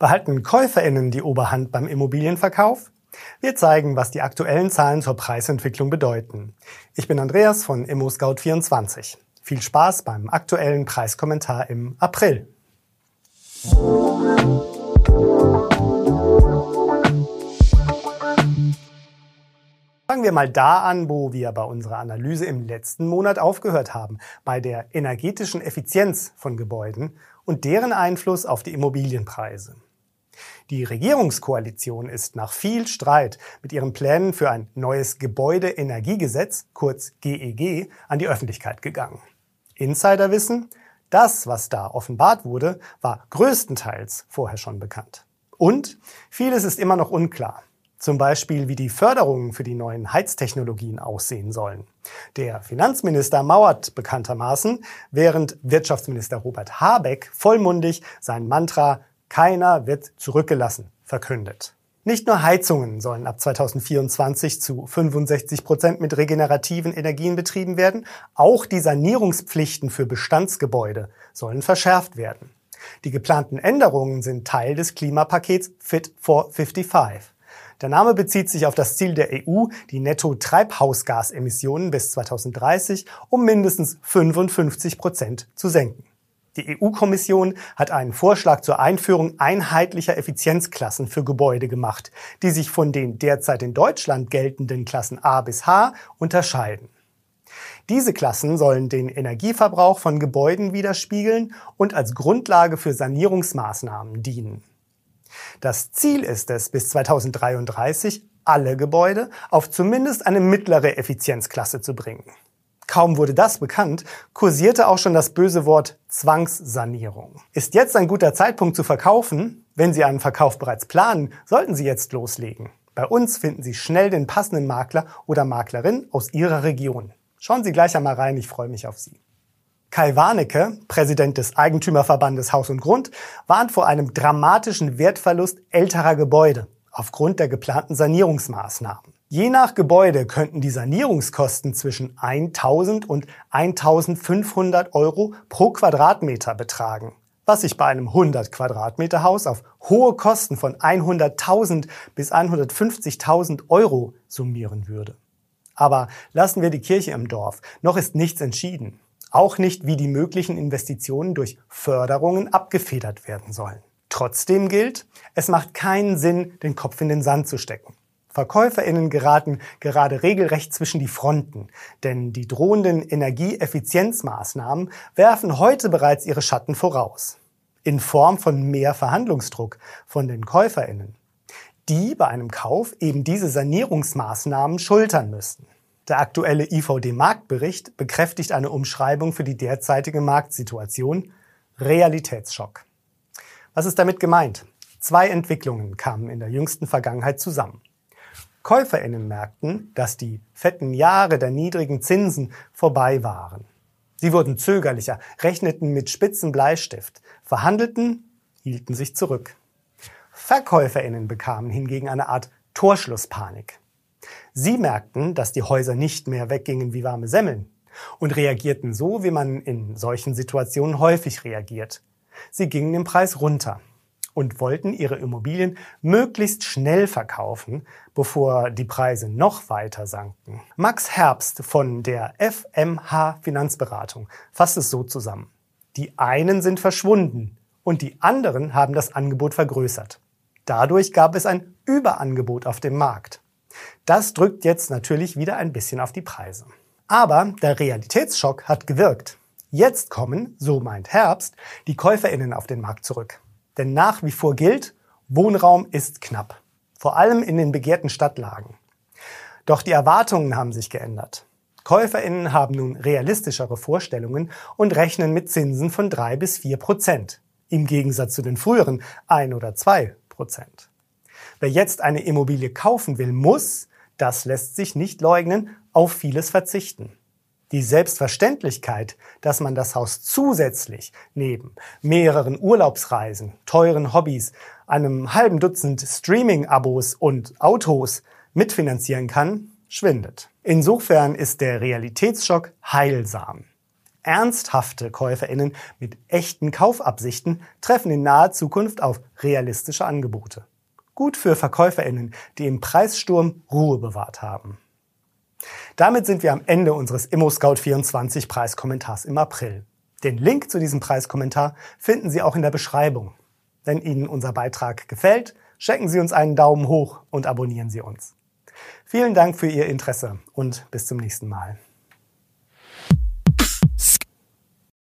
Behalten KäuferInnen die Oberhand beim Immobilienverkauf? Wir zeigen, was die aktuellen Zahlen zur Preisentwicklung bedeuten. Ich bin Andreas von ImmoScout24. Viel Spaß beim aktuellen Preiskommentar im April. Fangen wir mal da an, wo wir bei unserer Analyse im letzten Monat aufgehört haben, bei der energetischen Effizienz von Gebäuden und deren Einfluss auf die Immobilienpreise. Die Regierungskoalition ist nach viel Streit mit ihren Plänen für ein neues Gebäudeenergiegesetz, kurz GEG, e an die Öffentlichkeit gegangen. Insider wissen, das, was da offenbart wurde, war größtenteils vorher schon bekannt. Und vieles ist immer noch unklar. Zum Beispiel, wie die Förderungen für die neuen Heiztechnologien aussehen sollen. Der Finanzminister mauert bekanntermaßen, während Wirtschaftsminister Robert Habeck vollmundig sein Mantra keiner wird zurückgelassen, verkündet. Nicht nur Heizungen sollen ab 2024 zu 65 Prozent mit regenerativen Energien betrieben werden, auch die Sanierungspflichten für Bestandsgebäude sollen verschärft werden. Die geplanten Änderungen sind Teil des Klimapakets Fit for 55. Der Name bezieht sich auf das Ziel der EU, die Netto-Treibhausgasemissionen bis 2030 um mindestens 55 Prozent zu senken. Die EU-Kommission hat einen Vorschlag zur Einführung einheitlicher Effizienzklassen für Gebäude gemacht, die sich von den derzeit in Deutschland geltenden Klassen A bis H unterscheiden. Diese Klassen sollen den Energieverbrauch von Gebäuden widerspiegeln und als Grundlage für Sanierungsmaßnahmen dienen. Das Ziel ist es, bis 2033 alle Gebäude auf zumindest eine mittlere Effizienzklasse zu bringen. Kaum wurde das bekannt, kursierte auch schon das böse Wort Zwangssanierung. Ist jetzt ein guter Zeitpunkt zu verkaufen? Wenn Sie einen Verkauf bereits planen, sollten Sie jetzt loslegen. Bei uns finden Sie schnell den passenden Makler oder Maklerin aus Ihrer Region. Schauen Sie gleich einmal rein, ich freue mich auf Sie. Kai Warnecke, Präsident des Eigentümerverbandes Haus und Grund, warnt vor einem dramatischen Wertverlust älterer Gebäude aufgrund der geplanten Sanierungsmaßnahmen. Je nach Gebäude könnten die Sanierungskosten zwischen 1000 und 1500 Euro pro Quadratmeter betragen, was sich bei einem 100 Quadratmeter Haus auf hohe Kosten von 100.000 bis 150.000 Euro summieren würde. Aber lassen wir die Kirche im Dorf. Noch ist nichts entschieden. Auch nicht, wie die möglichen Investitionen durch Förderungen abgefedert werden sollen. Trotzdem gilt, es macht keinen Sinn, den Kopf in den Sand zu stecken. VerkäuferInnen geraten gerade regelrecht zwischen die Fronten, denn die drohenden Energieeffizienzmaßnahmen werfen heute bereits ihre Schatten voraus. In Form von mehr Verhandlungsdruck von den KäuferInnen, die bei einem Kauf eben diese Sanierungsmaßnahmen schultern müssten. Der aktuelle IVD-Marktbericht bekräftigt eine Umschreibung für die derzeitige Marktsituation. Realitätsschock. Was ist damit gemeint? Zwei Entwicklungen kamen in der jüngsten Vergangenheit zusammen. KäuferInnen merkten, dass die fetten Jahre der niedrigen Zinsen vorbei waren. Sie wurden zögerlicher, rechneten mit spitzen Bleistift, verhandelten, hielten sich zurück. VerkäuferInnen bekamen hingegen eine Art Torschlusspanik. Sie merkten, dass die Häuser nicht mehr weggingen wie warme Semmeln und reagierten so, wie man in solchen Situationen häufig reagiert. Sie gingen im Preis runter und wollten ihre Immobilien möglichst schnell verkaufen, bevor die Preise noch weiter sanken. Max Herbst von der FMH Finanzberatung fasst es so zusammen. Die einen sind verschwunden und die anderen haben das Angebot vergrößert. Dadurch gab es ein Überangebot auf dem Markt. Das drückt jetzt natürlich wieder ein bisschen auf die Preise. Aber der Realitätsschock hat gewirkt. Jetzt kommen, so meint Herbst, die Käuferinnen auf den Markt zurück. Denn nach wie vor gilt, Wohnraum ist knapp. Vor allem in den begehrten Stadtlagen. Doch die Erwartungen haben sich geändert. KäuferInnen haben nun realistischere Vorstellungen und rechnen mit Zinsen von drei bis vier Prozent. Im Gegensatz zu den früheren ein oder zwei Prozent. Wer jetzt eine Immobilie kaufen will, muss, das lässt sich nicht leugnen, auf vieles verzichten. Die Selbstverständlichkeit, dass man das Haus zusätzlich neben mehreren Urlaubsreisen, teuren Hobbys, einem halben Dutzend Streaming-Abos und Autos mitfinanzieren kann, schwindet. Insofern ist der Realitätsschock heilsam. Ernsthafte Käuferinnen mit echten Kaufabsichten treffen in naher Zukunft auf realistische Angebote. Gut für Verkäuferinnen, die im Preissturm Ruhe bewahrt haben. Damit sind wir am Ende unseres ImmoScout24 Preiskommentars im April. Den Link zu diesem Preiskommentar finden Sie auch in der Beschreibung. Wenn Ihnen unser Beitrag gefällt, schenken Sie uns einen Daumen hoch und abonnieren Sie uns. Vielen Dank für Ihr Interesse und bis zum nächsten Mal.